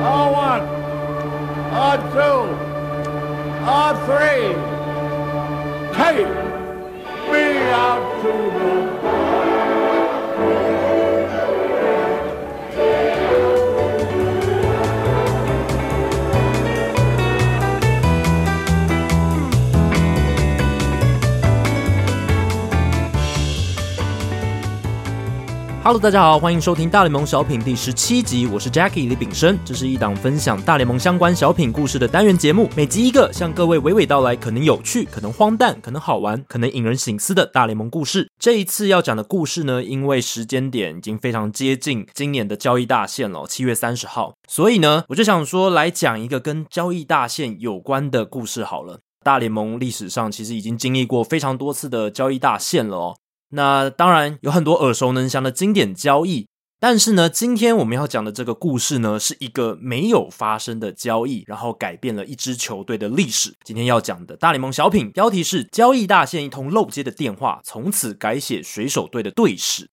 R1, R2, R3. Take me out to the Hello，大家好，欢迎收听大联盟小品第十七集，我是 Jackie 李炳生，这是一档分享大联盟相关小品故事的单元节目，每集一个，向各位娓娓道来，可能有趣，可能荒诞，可能好玩，可能引人醒思的大联盟故事。这一次要讲的故事呢，因为时间点已经非常接近今年的交易大限了，七月三十号，所以呢，我就想说来讲一个跟交易大限有关的故事好了。大联盟历史上其实已经经历过非常多次的交易大限了哦。那当然有很多耳熟能详的经典交易，但是呢，今天我们要讲的这个故事呢，是一个没有发生的交易，然后改变了一支球队的历史。今天要讲的大联盟小品标题是《交易大限一通漏接的电话》，从此改写水手队的队史。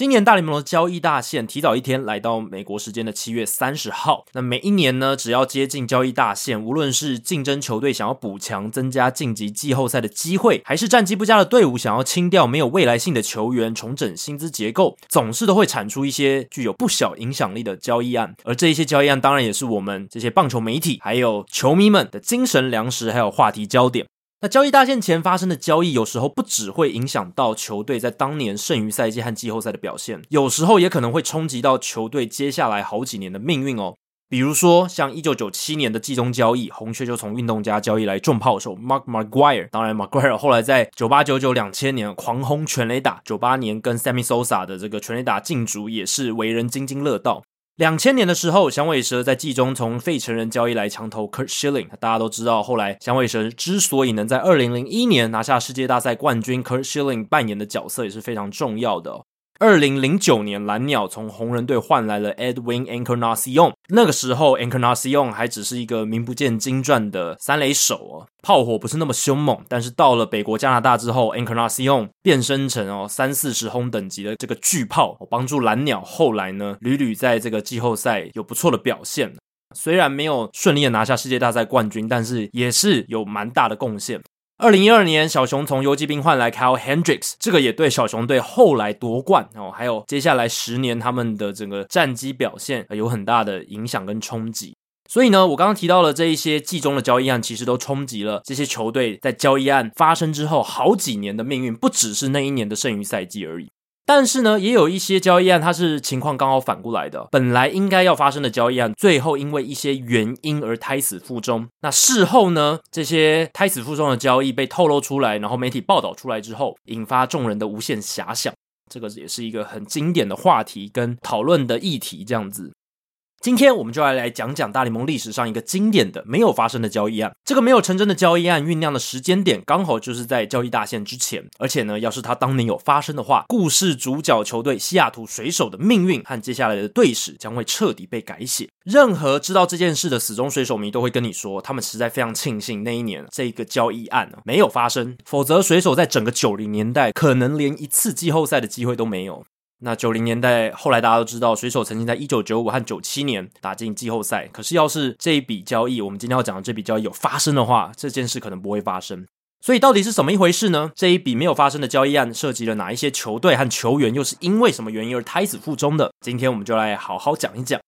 今年大联盟的交易大限提早一天来到美国时间的七月三十号。那每一年呢，只要接近交易大限，无论是竞争球队想要补强、增加晋级季后赛的机会，还是战绩不佳的队伍想要清掉没有未来性的球员、重整薪资结构，总是都会产出一些具有不小影响力的交易案。而这一些交易案，当然也是我们这些棒球媒体还有球迷们的精神粮食，还有话题焦点。那交易大限前发生的交易，有时候不只会影响到球队在当年剩余赛季和季后赛的表现，有时候也可能会冲击到球队接下来好几年的命运哦。比如说，像一九九七年的季中交易，红雀就从运动家交易来重炮手 Mark McGuire。当然，McGuire 后来在九八九九两千年狂轰全垒打，九八年跟 Sammy Sosa 的这个全垒打竞逐也是为人津津乐道。两千年的时候，响尾蛇在季中从费城人交易来墙头 Kurt Schilling。大家都知道，后来响尾蛇之所以能在二零零一年拿下世界大赛冠军，Kurt Schilling 扮演的角色也是非常重要的。二零零九年，蓝鸟从红人队换来了 Edwin Encarnacion，那个时候 Encarnacion 还只是一个名不见经传的三垒手哦，炮火不是那么凶猛。但是到了北国加拿大之后，Encarnacion 变身成哦三四十轰等级的这个巨炮，帮助蓝鸟后来呢屡屡在这个季后赛有不错的表现。虽然没有顺利的拿下世界大赛冠军，但是也是有蛮大的贡献。二零一二年，小熊从游击兵换来 Kyle Hendricks，这个也对小熊队后来夺冠哦，还有接下来十年他们的整个战绩表现有很大的影响跟冲击。所以呢，我刚刚提到了这一些季中的交易案，其实都冲击了这些球队在交易案发生之后好几年的命运，不只是那一年的剩余赛季而已。但是呢，也有一些交易案，它是情况刚好反过来的。本来应该要发生的交易案，最后因为一些原因而胎死腹中。那事后呢，这些胎死腹中的交易被透露出来，然后媒体报道出来之后，引发众人的无限遐想。这个也是一个很经典的话题跟讨论的议题，这样子。今天我们就来来讲讲大联盟历史上一个经典的没有发生的交易案。这个没有成真的交易案酝酿的时间点，刚好就是在交易大限之前。而且呢，要是它当年有发生的话，故事主角球队西雅图水手的命运和接下来的队史将会彻底被改写。任何知道这件事的死忠水手迷都会跟你说，他们实在非常庆幸那一年这个交易案没有发生，否则水手在整个九零年代可能连一次季后赛的机会都没有。那九零年代后来大家都知道，水手曾经在一九九五和九七年打进季后赛。可是要是这一笔交易，我们今天要讲的这笔交易有发生的话，这件事可能不会发生。所以到底是怎么一回事呢？这一笔没有发生的交易案涉及了哪一些球队和球员，又是因为什么原因而胎死腹中的？今天我们就来好好讲一讲。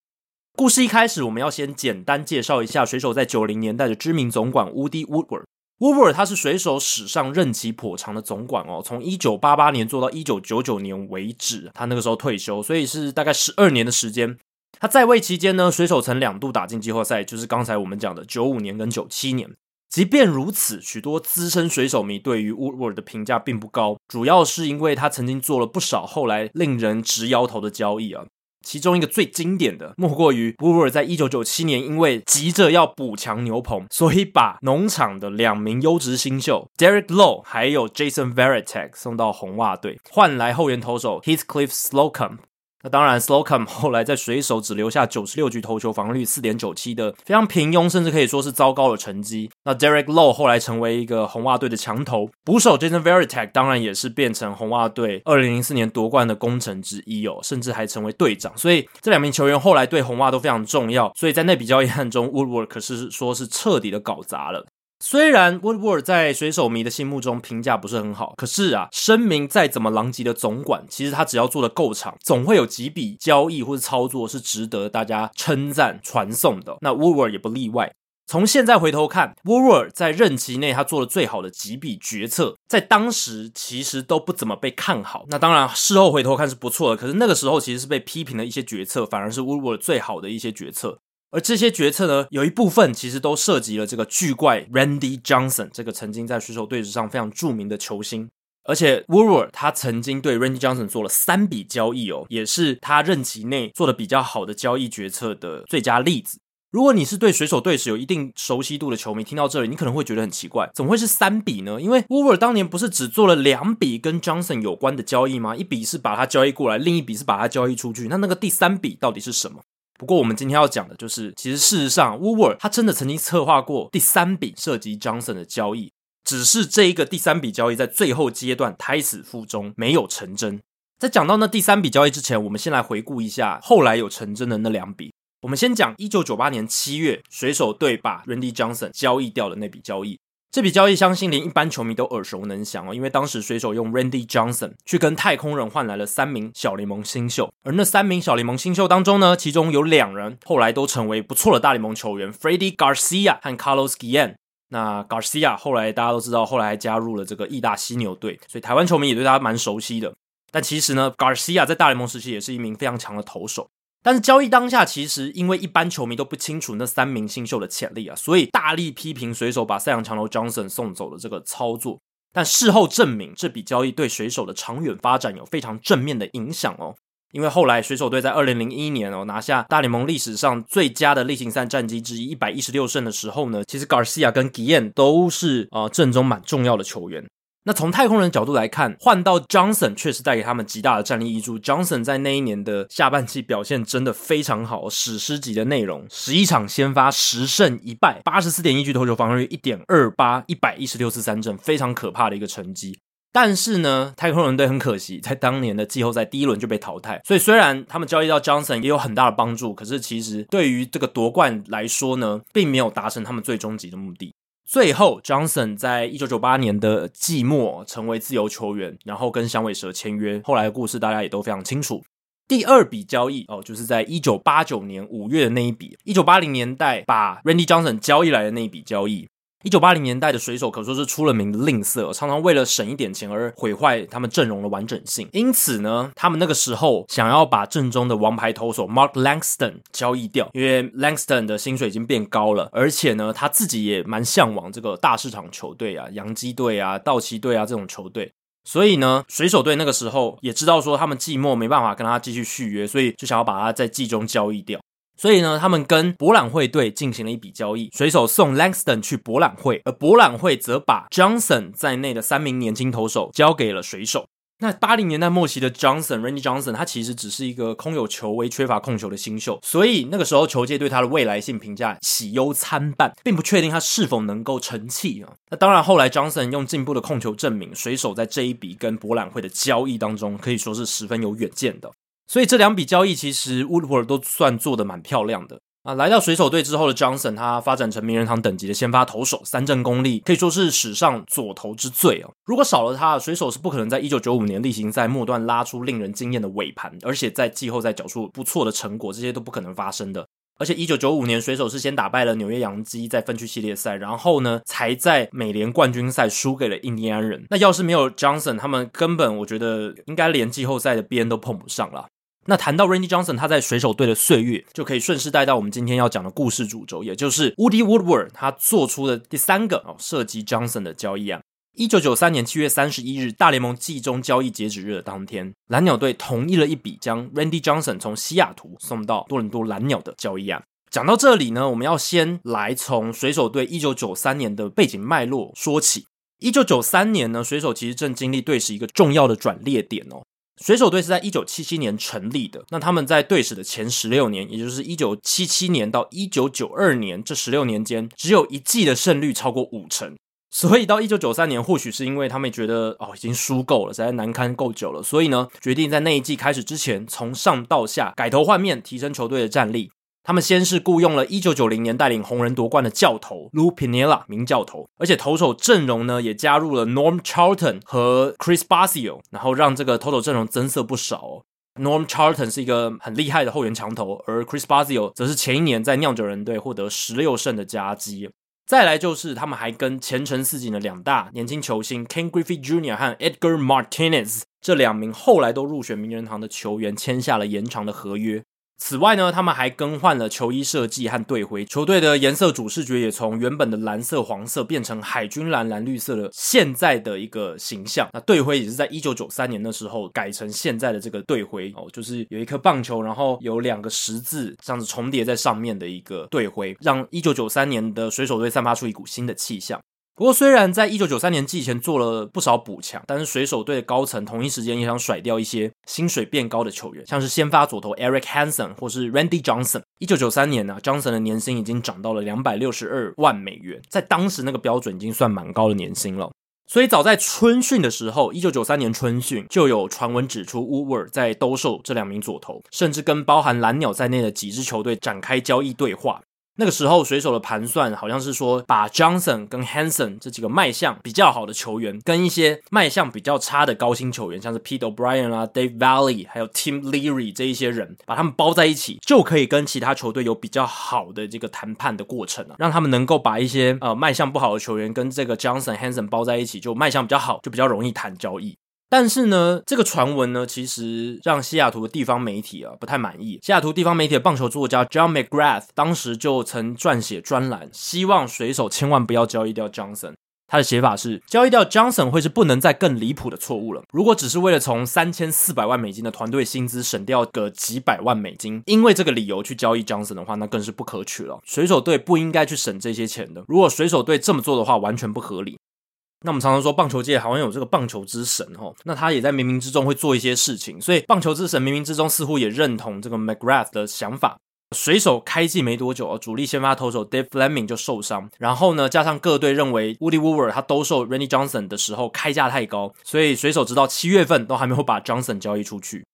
故事一开始，我们要先简单介绍一下水手在九零年代的知名总管 Woody Woodward。W o o e r 他是水手史上任期颇长的总管哦，从一九八八年做到一九九九年为止，他那个时候退休，所以是大概十二年的时间。他在位期间呢，水手曾两度打进季后赛，就是刚才我们讲的九五年跟九七年。即便如此，许多资深水手迷对于 Woodward 的评价并不高，主要是因为他曾经做了不少后来令人直摇头的交易啊。其中一个最经典的，莫过于 Woodward 在一九九七年因为急着要补强牛棚，所以把农场的两名优质新秀 Derek Lowe 还有 Jason Varitek 送到红袜队，换来后援投手 Heathcliff Slocum。那当然，Slocum 后来在水手只留下九十六局投球防御率四点九七的非常平庸，甚至可以说是糟糕的成绩。那 Derek Lowe 后来成为一个红袜队的墙头，捕手 Jason Veritek 当然也是变成红袜队二零零四年夺冠的功臣之一哦，甚至还成为队长。所以这两名球员后来对红袜都非常重要。所以在那笔交易案中，Woodward 可是说是彻底的搞砸了。虽然 Woodward 在水手迷的心目中评价不是很好，可是啊，声名再怎么狼藉的总管，其实他只要做的够长，总会有几笔交易或者操作是值得大家称赞传颂的。那 Woodward 也不例外。从现在回头看，Woodward 在任期内他做的最好的几笔决策，在当时其实都不怎么被看好。那当然，事后回头看是不错的，可是那个时候其实是被批评的一些决策，反而是 Woodward 最好的一些决策。而这些决策呢，有一部分其实都涉及了这个巨怪 Randy Johnson，这个曾经在水手队史上非常著名的球星。而且 w o o r 他曾经对 Randy Johnson 做了三笔交易哦，也是他任期内做的比较好的交易决策的最佳例子。如果你是对水手队史有一定熟悉度的球迷，听到这里，你可能会觉得很奇怪，怎么会是三笔呢？因为 w o o r 当年不是只做了两笔跟 Johnson 有关的交易吗？一笔是把他交易过来，另一笔是把他交易出去。那那个第三笔到底是什么？不过，我们今天要讲的就是，其实事实上，Woodward 他真的曾经策划过第三笔涉及 Johnson 的交易，只是这一个第三笔交易在最后阶段胎死腹中，没有成真。在讲到那第三笔交易之前，我们先来回顾一下后来有成真的那两笔。我们先讲一九九八年七月，水手队把 Randy Johnson 交易掉的那笔交易。这笔交易相信连一般球迷都耳熟能详哦，因为当时水手用 Randy Johnson 去跟太空人换来了三名小联盟新秀，而那三名小联盟新秀当中呢，其中有两人后来都成为不错的大联盟球员，Freddie Garcia 和 Carlos Guillen。那 Garcia 后来大家都知道，后来还加入了这个义大犀牛队，所以台湾球迷也对他蛮熟悉的。但其实呢，Garcia 在大联盟时期也是一名非常强的投手。但是交易当下，其实因为一般球迷都不清楚那三名新秀的潜力啊，所以大力批评水手把赛扬强投 Johnson 送走的这个操作。但事后证明，这笔交易对水手的长远发展有非常正面的影响哦。因为后来水手队在二零零一年哦拿下大联盟历史上最佳的例行赛战绩之一一百一十六胜的时候呢，其实 Garcia 跟 Gian 都是啊阵中蛮重要的球员。那从太空人角度来看，换到 Johnson 确实带给他们极大的战力挹注。Johnson 在那一年的下半季表现真的非常好，史诗级的内容，十一场先发十胜一败，八十四点一局投球防御率一点二八，一百一十六次三振，非常可怕的一个成绩。但是呢，太空人队很可惜，在当年的季后赛第一轮就被淘汰。所以虽然他们交易到 Johnson 也有很大的帮助，可是其实对于这个夺冠来说呢，并没有达成他们最终极的目的。最后，Johnson 在一九九八年的季末成为自由球员，然后跟响尾蛇签约。后来的故事大家也都非常清楚。第二笔交易哦，就是在一九八九年五月的那一笔，一九八零年代把 Randy Johnson 交易来的那一笔交易。一九八零年代的水手可说是出了名的吝啬，常常为了省一点钱而毁坏他们阵容的完整性。因此呢，他们那个时候想要把阵中的王牌投手 Mark Langston 交易掉，因为 Langston 的薪水已经变高了，而且呢，他自己也蛮向往这个大市场球队啊，洋基队啊、道奇队啊这种球队。所以呢，水手队那个时候也知道说他们季末没办法跟他继续续约，所以就想要把他在季中交易掉。所以呢，他们跟博览会队进行了一笔交易，水手送 Langston 去博览会，而博览会则把 Johnson 在内的三名年轻投手交给了水手。那八零年代末期的 Johnson，Randy Johnson，他其实只是一个空有球威、缺乏控球的新秀，所以那个时候球界对他的未来性评价喜忧参半，并不确定他是否能够成器啊。那当然，后来 Johnson 用进步的控球证明，水手在这一笔跟博览会的交易当中，可以说是十分有远见的。所以这两笔交易其实 Woodward 都算做得蛮漂亮的啊。来到水手队之后的 Johnson，他发展成名人堂等级的先发投手，三振功力可以说是史上左投之最哦。如果少了他，水手是不可能在一九九五年例行赛末段拉出令人惊艳的尾盘，而且在季后赛缴出不错的成果，这些都不可能发生的。而且一九九五年水手是先打败了纽约洋基在分区系列赛，然后呢才在美联冠军赛输给了印第安人。那要是没有 Johnson，他们根本我觉得应该连季后赛的边都碰不上了。那谈到 Randy Johnson，他在水手队的岁月，就可以顺势带到我们今天要讲的故事主轴，也就是 Woody Woodward 他做出的第三个哦涉及 Johnson 的交易案。一九九三年七月三十一日，大联盟季中交易截止日的当天，蓝鸟队同意了一笔将 Randy Johnson 从西雅图送到多伦多蓝鸟的交易案。讲到这里呢，我们要先来从水手队一九九三年的背景脉络说起。一九九三年呢，水手其实正经历队史一个重要的转捩点哦。水手队是在一九七七年成立的，那他们在队史的前十六年，也就是一九七七年到一九九二年这十六年间，只有一季的胜率超过五成。所以到一九九三年，或许是因为他们觉得哦已经输够了，实在难堪够久了，所以呢决定在那一季开始之前，从上到下改头换面，提升球队的战力。他们先是雇佣了1990年带领红人夺冠的教头 Lou Pinella 名教头，而且投手阵容呢也加入了 Norm Charlton 和 Chris Basio，然后让这个投手阵容增色不少。Norm Charlton 是一个很厉害的后援强投，而 Chris Basio 则是前一年在酿酒人队获得十六胜的佳绩。再来就是他们还跟前程似锦的两大年轻球星 Ken Griffey Jr. 和 Edgar Martinez 这两名后来都入选名人堂的球员签下了延长的合约。此外呢，他们还更换了球衣设计和队徽，球队的颜色主视觉也从原本的蓝色、黄色变成海军蓝、蓝绿色的现在的一个形象。那队徽也是在一九九三年的时候改成现在的这个队徽哦，就是有一颗棒球，然后有两个十字这样子重叠在上面的一个队徽，让一九九三年的水手队散发出一股新的气象。不过，虽然在一九九三年季前做了不少补强，但是水手队的高层同一时间也想甩掉一些薪水变高的球员，像是先发左投 Eric Hansen 或是 Randy Johnson。一九九三年呢、，Johnson 的年薪已经涨到了两百六十二万美元，在当时那个标准已经算蛮高的年薪了。所以早在春训的时候，一九九三年春训就有传闻指出，Woodward 在兜售这两名左投，甚至跟包含蓝鸟在内的几支球队展开交易对话。那个时候，水手的盘算好像是说，把 Johnson 跟 Hanson 这几个卖相比较好的球员，跟一些卖相比较差的高薪球员，像是 Pete O'Brien 啊、Dave Valley 还有 Tim Leary 这一些人，把他们包在一起，就可以跟其他球队有比较好的这个谈判的过程啊，让他们能够把一些呃卖相不好的球员跟这个 Johnson、Hanson 包在一起，就卖相比较好，就比较容易谈交易。但是呢，这个传闻呢，其实让西雅图的地方媒体啊不太满意。西雅图地方媒体的棒球作家 John McGrath 当时就曾撰写专栏，希望水手千万不要交易掉 Johnson。他的写法是，交易掉 Johnson 会是不能再更离谱的错误了。如果只是为了从三千四百万美金的团队薪资省掉个几百万美金，因为这个理由去交易 Johnson 的话，那更是不可取了。水手队不应该去省这些钱的。如果水手队这么做的话，完全不合理。那我们常常说棒球界好像有这个棒球之神哦，那他也在冥冥之中会做一些事情，所以棒球之神冥冥之中似乎也认同这个 McGrath 的想法。水手开季没多久，主力先发投手 Dave Fleming 就受伤，然后呢，加上各队认为 Woody w o o v e r 他兜售 Randy Johnson 的时候开价太高，所以水手直到七月份都还没有把 Johnson 交易出去。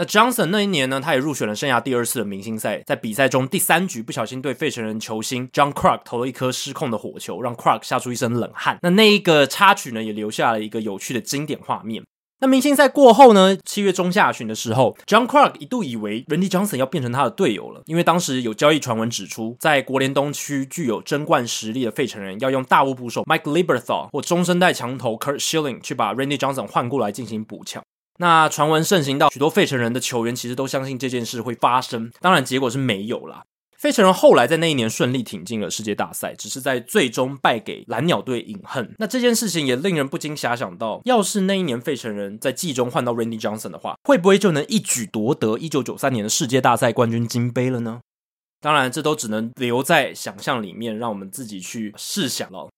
那 Johnson 那一年呢，他也入选了生涯第二次的明星赛，在比赛中第三局不小心对费城人球星 John Kruk 投了一颗失控的火球，让 Kruk 吓出一身冷汗。那那一个插曲呢，也留下了一个有趣的经典画面。那明星赛过后呢，七月中下旬的时候，John Kruk 一度以为 Randy Johnson 要变成他的队友了，因为当时有交易传闻指出，在国联东区具有争冠实力的费城人要用大物捕手 Mike l i b e r t h a l 或中生代强投 Kurt Schilling 去把 Randy Johnson 换过来进行补强。那传闻盛行到许多费城人的球员其实都相信这件事会发生，当然结果是没有啦。费城人后来在那一年顺利挺进了世界大赛，只是在最终败给蓝鸟队饮恨。那这件事情也令人不禁遐想到，要是那一年费城人在季中换到 Randy Johnson 的话，会不会就能一举夺得一九九三年的世界大赛冠军金杯了呢？当然，这都只能留在想象里面，让我们自己去试想了。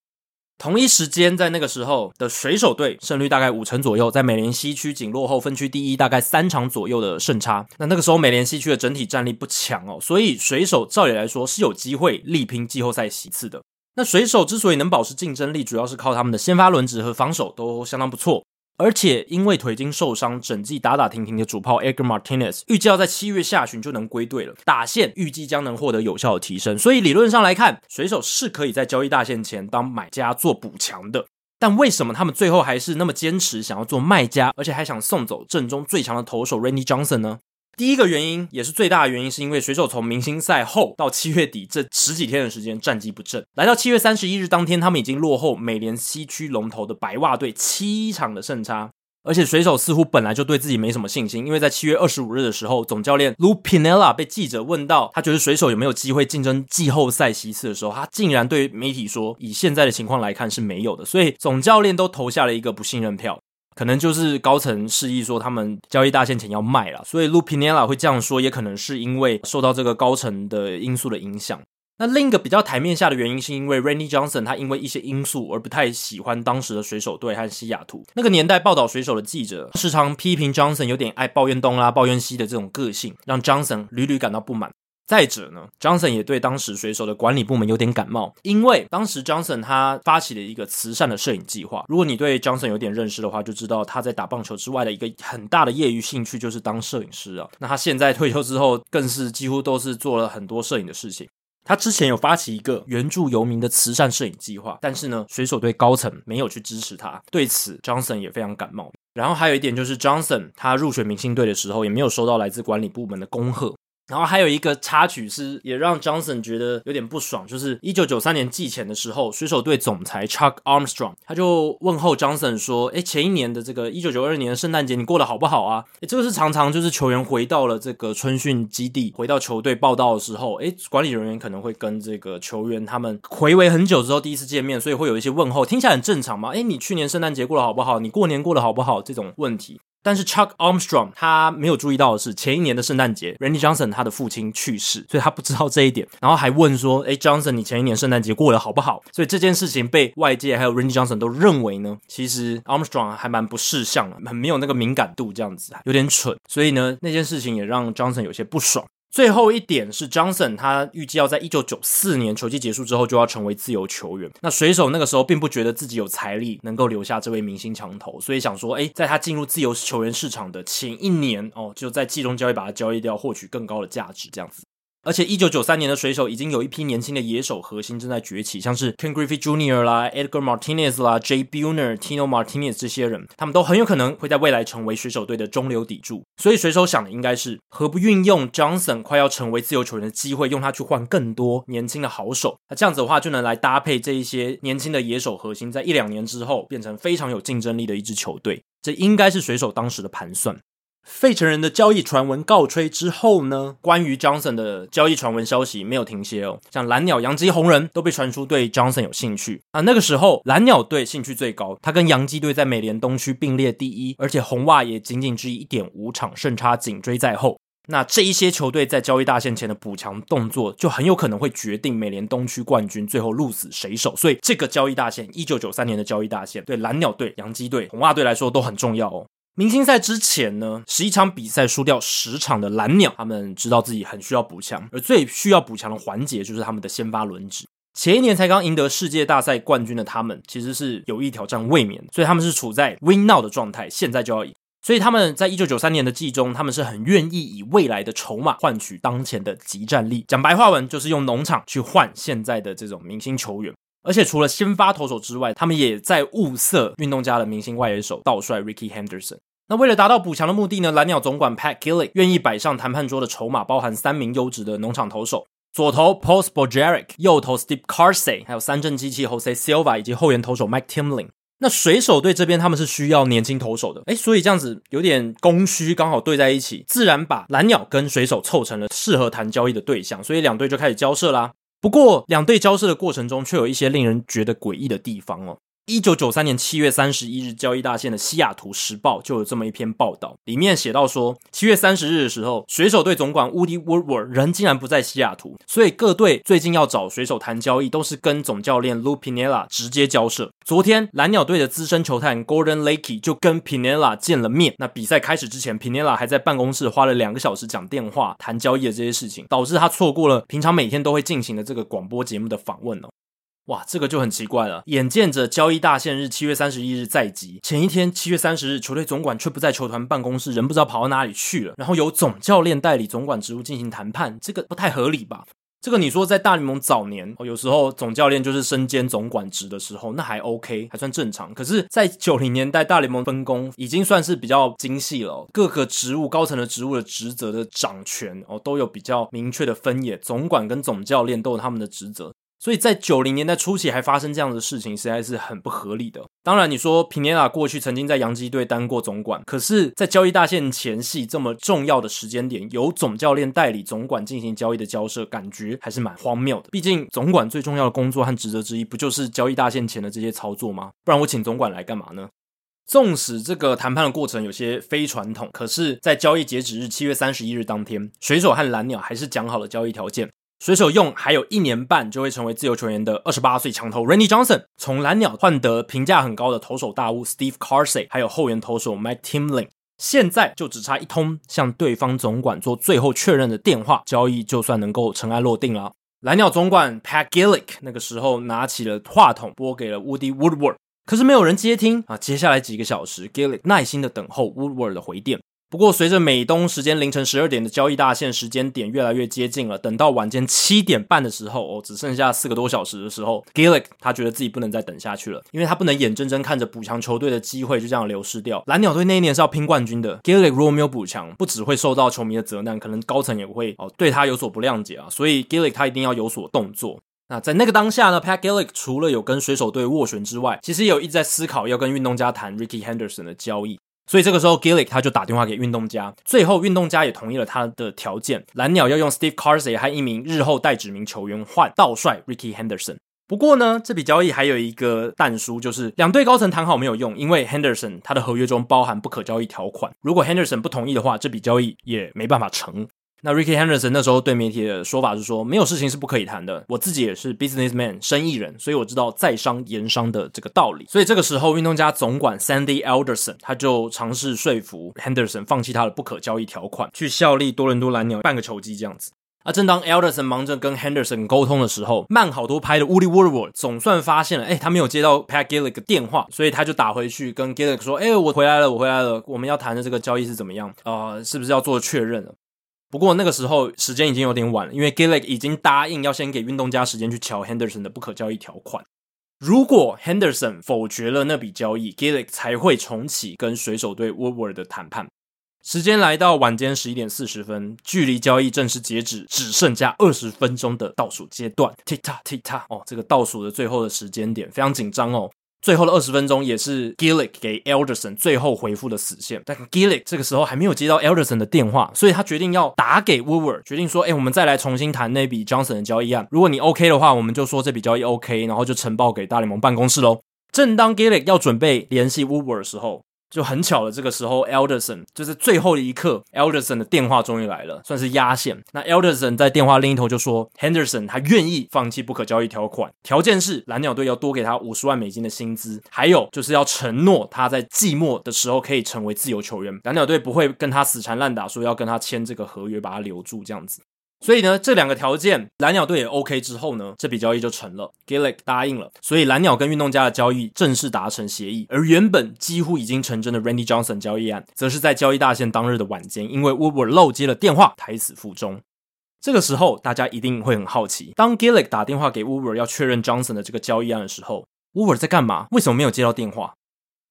同一时间，在那个时候的水手队胜率大概五成左右，在美联西区仅落后分区第一大概三场左右的胜差。那那个时候美联西区的整体战力不强哦，所以水手照理来说是有机会力拼季后赛席次的。那水手之所以能保持竞争力，主要是靠他们的先发轮值和防守都相当不错。而且因为腿筋受伤，整季打打停停的主炮 Edgar Martinez 预计要在七月下旬就能归队了，打线预计将能获得有效的提升，所以理论上来看，水手是可以在交易大线前当买家做补强的。但为什么他们最后还是那么坚持想要做卖家，而且还想送走阵中最强的投手 Randy Johnson 呢？第一个原因也是最大的原因，是因为水手从明星赛后到七月底这十几天的时间战绩不振，来到七月三十一日当天，他们已经落后美联西区龙头的白袜队七场的胜差，而且水手似乎本来就对自己没什么信心，因为在七月二十五日的时候，总教练 Lupinella 被记者问到他觉得水手有没有机会竞争季后赛席次的时候，他竟然对媒体说，以现在的情况来看是没有的，所以总教练都投下了一个不信任票。可能就是高层示意说他们交易大限前要卖了，所以 Lupinella 会这样说，也可能是因为受到这个高层的因素的影响。那另一个比较台面下的原因，是因为 Randy Johnson 他因为一些因素而不太喜欢当时的水手队和西雅图。那个年代报道水手的记者时常批评 Johnson 有点爱抱怨东啦抱怨西的这种个性，让 Johnson 屡屡感到不满。再者呢，Johnson 也对当时水手的管理部门有点感冒，因为当时 Johnson 他发起了一个慈善的摄影计划。如果你对 Johnson 有点认识的话，就知道他在打棒球之外的一个很大的业余兴趣就是当摄影师啊。那他现在退休之后，更是几乎都是做了很多摄影的事情。他之前有发起一个援助游民的慈善摄影计划，但是呢，水手队高层没有去支持他，对此 Johnson 也非常感冒。然后还有一点就是 Johnson 他入选明星队的时候，也没有收到来自管理部门的恭贺。然后还有一个插曲是，也让 Johnson 觉得有点不爽，就是一九九三年季前的时候，水手队总裁 Chuck Armstrong 他就问候 Johnson 说：“诶，前一年的这个一九九二年的圣诞节你过得好不好啊？”诶，这个是常常就是球员回到了这个春训基地，回到球队报到的时候，诶，管理人员可能会跟这个球员他们回违很久之后第一次见面，所以会有一些问候，听起来很正常嘛？诶，你去年圣诞节过得好不好？你过年过得好不好？这种问题。但是 Chuck Armstrong 他没有注意到的是，前一年的圣诞节，Randy Johnson 他的父亲去世，所以他不知道这一点，然后还问说：“诶，Johnson，你前一年圣诞节过得好不好？”所以这件事情被外界还有 Randy Johnson 都认为呢，其实 Armstrong 还蛮不识相的，很没有那个敏感度，这样子啊有点蠢。所以呢，那件事情也让 Johnson 有些不爽。最后一点是，Johnson 他预计要在一九九四年球季结束之后就要成为自由球员。那水手那个时候并不觉得自己有财力能够留下这位明星强投，所以想说，哎，在他进入自由球员市场的前一年哦，就在季中交易把他交易掉，获取更高的价值，这样子。而且，一九九三年的水手已经有一批年轻的野手核心正在崛起，像是 Ken Griffey Jr. 啦、Edgar Martinez 啦、J. Buhner、Tino Martinez 这些人，他们都很有可能会在未来成为水手队的中流砥柱。所以，水手想的应该是何不运用 Johnson 快要成为自由球员的机会，用他去换更多年轻的好手。那这样子的话，就能来搭配这一些年轻的野手核心，在一两年之后变成非常有竞争力的一支球队。这应该是水手当时的盘算。费城人的交易传闻告吹之后呢，关于 Johnson 的交易传闻消息没有停歇哦。像蓝鸟、洋基、红人都被传出对 Johnson 有兴趣啊。那个时候蓝鸟队兴趣最高，他跟洋基队在美联东区并列第一，而且红袜也仅仅只一点五场胜差紧追在后。那这一些球队在交易大限前的补强动作，就很有可能会决定美联东区冠军最后鹿死谁手。所以这个交易大限，一九九三年的交易大限，对蓝鸟队、洋基队、红袜队来说都很重要哦。明星赛之前呢，十一场比赛输掉十场的蓝鸟，他们知道自己很需要补强，而最需要补强的环节就是他们的先发轮值。前一年才刚赢得世界大赛冠军的他们，其实是有意挑战卫冕，所以他们是处在 win now 的状态，现在就要赢。所以他们在一九九三年的季中，他们是很愿意以未来的筹码换取当前的即战力。讲白话文就是用农场去换现在的这种明星球员。而且除了先发投手之外，他们也在物色运动家的明星外野手道帅 Ricky Henderson。那为了达到补强的目的呢，蓝鸟总管 Pat Gillick 愿意摆上谈判桌的筹码，包含三名优质的农场投手：左投 Paul Spojarek，右投 Steve Karsay，还有三振机器 Jose Silva 以及后援投手 Mike Timlin。那水手队这边他们是需要年轻投手的，诶，所以这样子有点供需刚好对在一起，自然把蓝鸟跟水手凑成了适合谈交易的对象，所以两队就开始交涉啦。不过两队交涉的过程中，却有一些令人觉得诡异的地方哦。一九九三年七月三十一日，交易大限的西雅图时报就有这么一篇报道，里面写到说，七月三十日的时候，水手队总管 Woody Woodward 人竟然不在西雅图，所以各队最近要找水手谈交易，都是跟总教练 Lou Pinella 直接交涉。昨天蓝鸟队的资深球探 Gordon Lakey 就跟 Pinella 见了面。那比赛开始之前，Pinella 还在办公室花了两个小时讲电话谈交易的这些事情，导致他错过了平常每天都会进行的这个广播节目的访问哦。哇，这个就很奇怪了。眼见着交易大限日七月三十一日在即，前一天七月三十日，球队总管却不在球团办公室，人不知道跑到哪里去了。然后由总教练代理总管职务进行谈判，这个不太合理吧？这个你说在大联盟早年，有时候总教练就是身兼总管职的时候，那还 OK，还算正常。可是，在九零年代，大联盟分工已经算是比较精细了，各个职务、高层的职务的职责的掌权哦，都有比较明确的分野。总管跟总教练都有他们的职责。所以在九零年代初期还发生这样的事情，实在是很不合理的。当然，你说皮涅拉过去曾经在洋基队当过总管，可是，在交易大限前夕这么重要的时间点，由总教练代理总管进行交易的交涉，感觉还是蛮荒谬的。毕竟，总管最重要的工作和职责之一，不就是交易大限前的这些操作吗？不然我请总管来干嘛呢？纵使这个谈判的过程有些非传统，可是，在交易截止日七月三十一日当天，水手和蓝鸟还是讲好了交易条件。水手用还有一年半就会成为自由球员的二十八岁强投 Randy Johnson，从蓝鸟换得评价很高的投手大物 Steve c a r s e y 还有后援投手 Mike Timlin，现在就只差一通向对方总管做最后确认的电话，交易就算能够尘埃落定了。蓝鸟总管 Pat Gillick 那个时候拿起了话筒，拨给了 Woody Woodward，可是没有人接听啊。接下来几个小时，Gillick 耐心的等候 Woodward 的回电。不过，随着美东时间凌晨十二点的交易大限时间点越来越接近了，等到晚间七点半的时候，哦，只剩下四个多小时的时候，Gillick 他觉得自己不能再等下去了，因为他不能眼睁睁看着补强球队的机会就这样流失掉。蓝鸟队那一年是要拼冠军的，Gillick 如果没有补强，不只会受到球迷的责难，可能高层也会哦对他有所不谅解啊。所以 Gillick 他一定要有所动作。那在那个当下呢，Pat Gillick 除了有跟水手队斡旋之外，其实也有一直在思考要跟运动家谈 Ricky Henderson 的交易。所以这个时候，Gillick 他就打电话给运动家，最后运动家也同意了他的条件。蓝鸟要用 Steve Carsay 和一名日后代指名球员换道帅 Ricky Henderson。不过呢，这笔交易还有一个但书，就是两队高层谈好没有用，因为 Henderson 他的合约中包含不可交易条款，如果 Henderson 不同意的话，这笔交易也没办法成。那 Ricky Henderson 那时候对媒体的说法是说，没有事情是不可以谈的。我自己也是 businessman 生意人，所以我知道在商言商的这个道理。所以这个时候，运动家总管 Sandy Alderson 他就尝试说服 Henderson 放弃他的不可交易条款，去效力多伦多蓝鸟半个球季这样子。而正当 Alderson 忙着跟 Henderson 沟通的时候，慢好多拍的 Woody Woodward 总算发现了，哎，他没有接到 Pat Gillick 的电话，所以他就打回去跟 Gillick 说，哎，我回来了，我回来了，我们要谈的这个交易是怎么样？啊、呃，是不是要做确认了？不过那个时候时间已经有点晚了，因为 Gillick 已经答应要先给运动家时间去瞧 Henderson 的不可交易条款。如果 Henderson 否决了那笔交易，Gillick 才会重启跟水手队 Woodward 的谈判。时间来到晚间十一点四十分，距离交易正式截止只剩下二十分钟的倒数阶段，tick tock tick tock 哦，这个倒数的最后的时间点非常紧张哦。最后的二十分钟也是 Gillick 给 Alderson 最后回复的死线，但 Gillick 这个时候还没有接到 Alderson 的电话，所以他决定要打给 w o o e r 决定说：“哎，我们再来重新谈那笔 Johnson 的交易案。如果你 OK 的话，我们就说这笔交易 OK，然后就呈报给大联盟办公室喽。”正当 Gillick 要准备联系 w o o e r 的时候，就很巧了，这个时候 Elderson 就是最后的一刻，Elderson 的电话终于来了，算是压线。那 Elderson 在电话另一头就说，Henderson 他愿意放弃不可交易条款，条件是蓝鸟队要多给他五十万美金的薪资，还有就是要承诺他在季末的时候可以成为自由球员，蓝鸟队不会跟他死缠烂打，说要跟他签这个合约，把他留住这样子。所以呢，这两个条件蓝鸟队也 OK 之后呢，这笔交易就成了，Gillick 答应了，所以蓝鸟跟运动家的交易正式达成协议。而原本几乎已经成真的 Randy Johnson 交易案，则是在交易大限当日的晚间，因为 Woodward 漏接了电话，胎死腹中。这个时候，大家一定会很好奇，当 Gillick 打电话给 Woodward 要确认 Johnson 的这个交易案的时候，Woodward 在干嘛？为什么没有接到电话？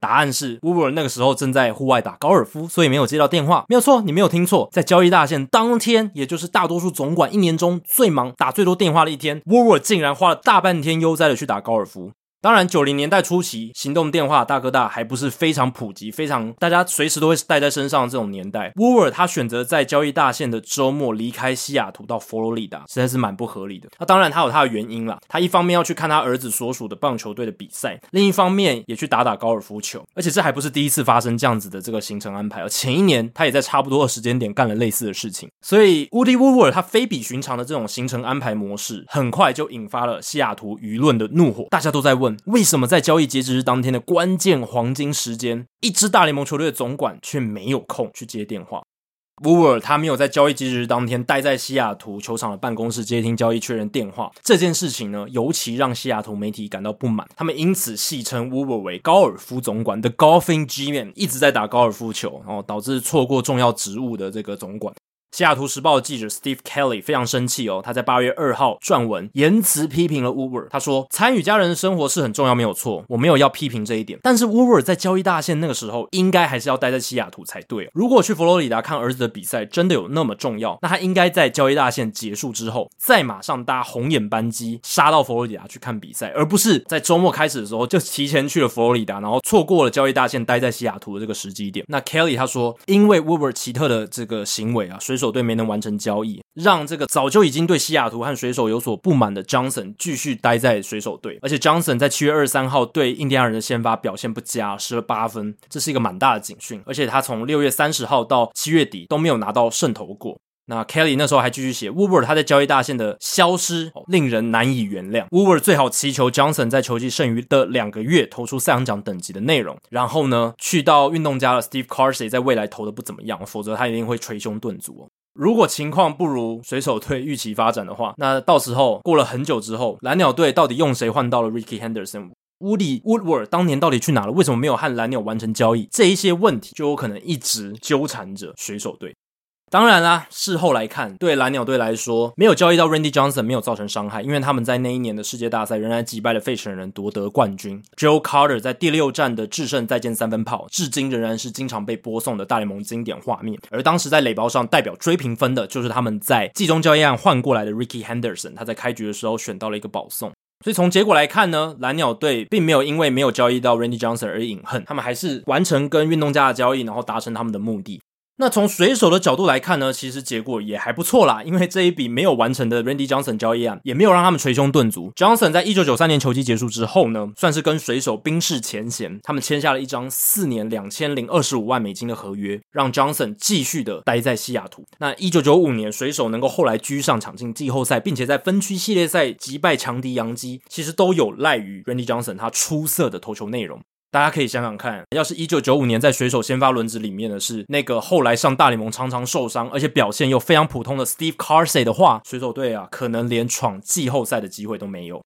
答案是沃尔那个时候正在户外打高尔夫，所以没有接到电话。没有错，你没有听错，在交易大限当天，也就是大多数总管一年中最忙、打最多电话的一天沃尔竟然花了大半天悠哉的去打高尔夫。当然，九零年代初期，行动电话大哥大还不是非常普及，非常大家随时都会带在身上的这种年代。Woodward 他选择在交易大限的周末离开西雅图到佛罗里达，实在是蛮不合理的。那当然，他有他的原因啦。他一方面要去看他儿子所属的棒球队的比赛，另一方面也去打打高尔夫球。而且这还不是第一次发生这样子的这个行程安排，而前一年他也在差不多的时间点干了类似的事情。所以，Woody Woodward 他非比寻常的这种行程安排模式，很快就引发了西雅图舆论的怒火。大家都在问。为什么在交易截止日当天的关键黄金时间，一支大联盟球队的总管却没有空去接电话？Wuwer 他没有在交易截止日当天待在西雅图球场的办公室接听交易确认电话，这件事情呢，尤其让西雅图媒体感到不满，他们因此戏称 Wuwer 为高尔夫总管，The Golfing G-Man，一直在打高尔夫球，然后导致错过重要职务的这个总管。西雅图时报的记者 Steve Kelly 非常生气哦，他在八月二号撰文，言辞批评了 Uber。他说：“参与家人的生活是很重要，没有错，我没有要批评这一点。但是 Uber 在交易大限那个时候，应该还是要待在西雅图才对。如果去佛罗里达看儿子的比赛真的有那么重要，那他应该在交易大限结束之后，再马上搭红眼班机杀到佛罗里达去看比赛，而不是在周末开始的时候就提前去了佛罗里达，然后错过了交易大限待在西雅图的这个时机点。那 Kelly 他说，因为 Uber 奇特的这个行为啊，所以。”手队没能完成交易，让这个早就已经对西雅图和水手有所不满的 Johnson 继续待在水手队。而且 Johnson 在七月二十三号对印第安人的先发表现不佳，失了八分，这是一个蛮大的警讯。而且他从六月三十号到七月底都没有拿到胜投过。那 Kelly 那时候还继续写，Woodward 他在交易大线的消失令人难以原谅。Woodward 最好祈求 Johnson 在球季剩余的两个月投出赛扬奖等级的内容，然后呢，去到运动家的 Steve Carsey 在未来投的不怎么样，否则他一定会捶胸顿足。如果情况不如水手队预期发展的话，那到时候过了很久之后，蓝鸟队到底用谁换到了 Ricky Henderson？乌里 Woodward 当年到底去哪了？为什么没有和蓝鸟完成交易？这一些问题就有可能一直纠缠着水手队。当然啦，事后来看，对蓝鸟队来说，没有交易到 Randy Johnson 没有造成伤害，因为他们在那一年的世界大赛仍然击败了费城人夺得冠军。Joe Carter 在第六战的制胜再见三分炮，至今仍然是经常被播送的大联盟经典画面。而当时在垒包上代表追平分的，就是他们在季中交易案换过来的 Ricky Henderson，他在开局的时候选到了一个保送。所以从结果来看呢，蓝鸟队并没有因为没有交易到 Randy Johnson 而饮恨，他们还是完成跟运动家的交易，然后达成他们的目的。那从水手的角度来看呢，其实结果也还不错啦，因为这一笔没有完成的 Randy Johnson 交易案，也没有让他们捶胸顿足。Johnson 在一九九三年球季结束之后呢，算是跟水手冰释前嫌，他们签下了一张四年两千零二十五万美金的合约，让 Johnson 继续的待在西雅图。那一九九五年，水手能够后来居上抢进季后赛，并且在分区系列赛击败强敌洋基，其实都有赖于 Randy Johnson 他出色的投球内容。大家可以想想看，要是一九九五年在水手先发轮值里面的是那个后来上大联盟常常受伤，而且表现又非常普通的 Steve Carsey 的话，水手队啊可能连闯季后赛的机会都没有。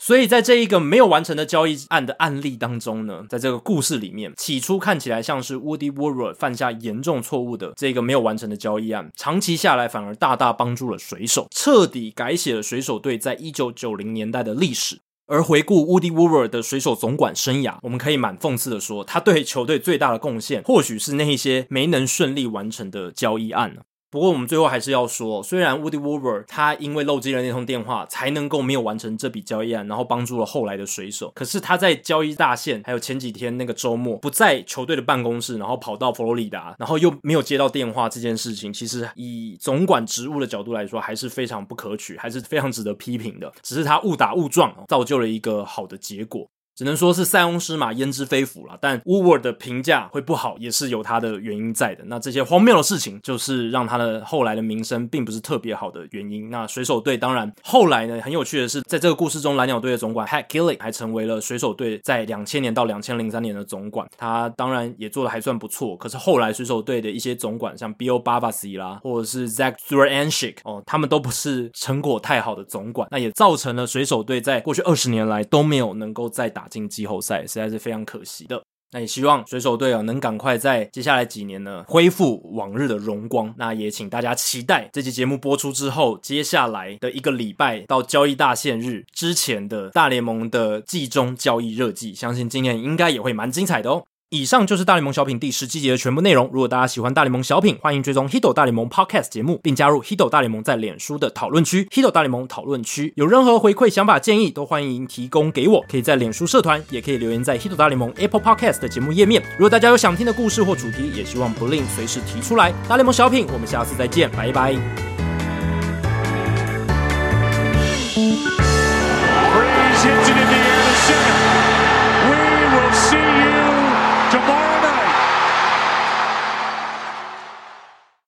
所以在这一个没有完成的交易案的案例当中呢，在这个故事里面，起初看起来像是 Woody Woodward 犯下严重错误的这个没有完成的交易案，长期下来反而大大帮助了水手，彻底改写了水手队在一九九零年代的历史。而回顾 Woody Woodward 的水手总管生涯，我们可以蛮讽刺的说，他对球队最大的贡献，或许是那一些没能顺利完成的交易案。不过我们最后还是要说，虽然 Woody Woodward 他因为漏接了那通电话，才能够没有完成这笔交易案，然后帮助了后来的水手。可是他在交易大限，还有前几天那个周末不在球队的办公室，然后跑到佛罗里达，然后又没有接到电话这件事情，其实以总管职务的角度来说，还是非常不可取，还是非常值得批评的。只是他误打误撞，造就了一个好的结果。只能说是塞翁失马焉知非福了，但 w o o d 的评价会不好，也是有他的原因在的。那这些荒谬的事情，就是让他的后来的名声并不是特别好的原因。那水手队当然后来呢，很有趣的是，在这个故事中，蓝鸟队的总管 Pat Gillick 还成为了水手队在两千年到两千零三年的总管。他当然也做的还算不错。可是后来水手队的一些总管，像 Bill Bavasi 啦，或者是 Zach Zdurancic 哦，他们都不是成果太好的总管，那也造成了水手队在过去二十年来都没有能够再打打进季后赛，实在是非常可惜的。那也希望水手队啊能赶快在接下来几年呢恢复往日的荣光。那也请大家期待这期节目播出之后，接下来的一个礼拜到交易大限日之前的大联盟的季中交易热季，相信今年应该也会蛮精彩的哦。以上就是大联盟小品第十七集的全部内容。如果大家喜欢大联盟小品，欢迎追踪 Hito 大联盟 Podcast 节目，并加入 Hito 大联盟在脸书的讨论区 Hito 大联盟讨论区。有任何回馈、想法、建议，都欢迎提供给我。可以在脸书社团，也可以留言在 Hito 大联盟 Apple Podcast 的节目页面。如果大家有想听的故事或主题，也希望不吝随时提出来。大联盟小品，我们下次再见，拜拜。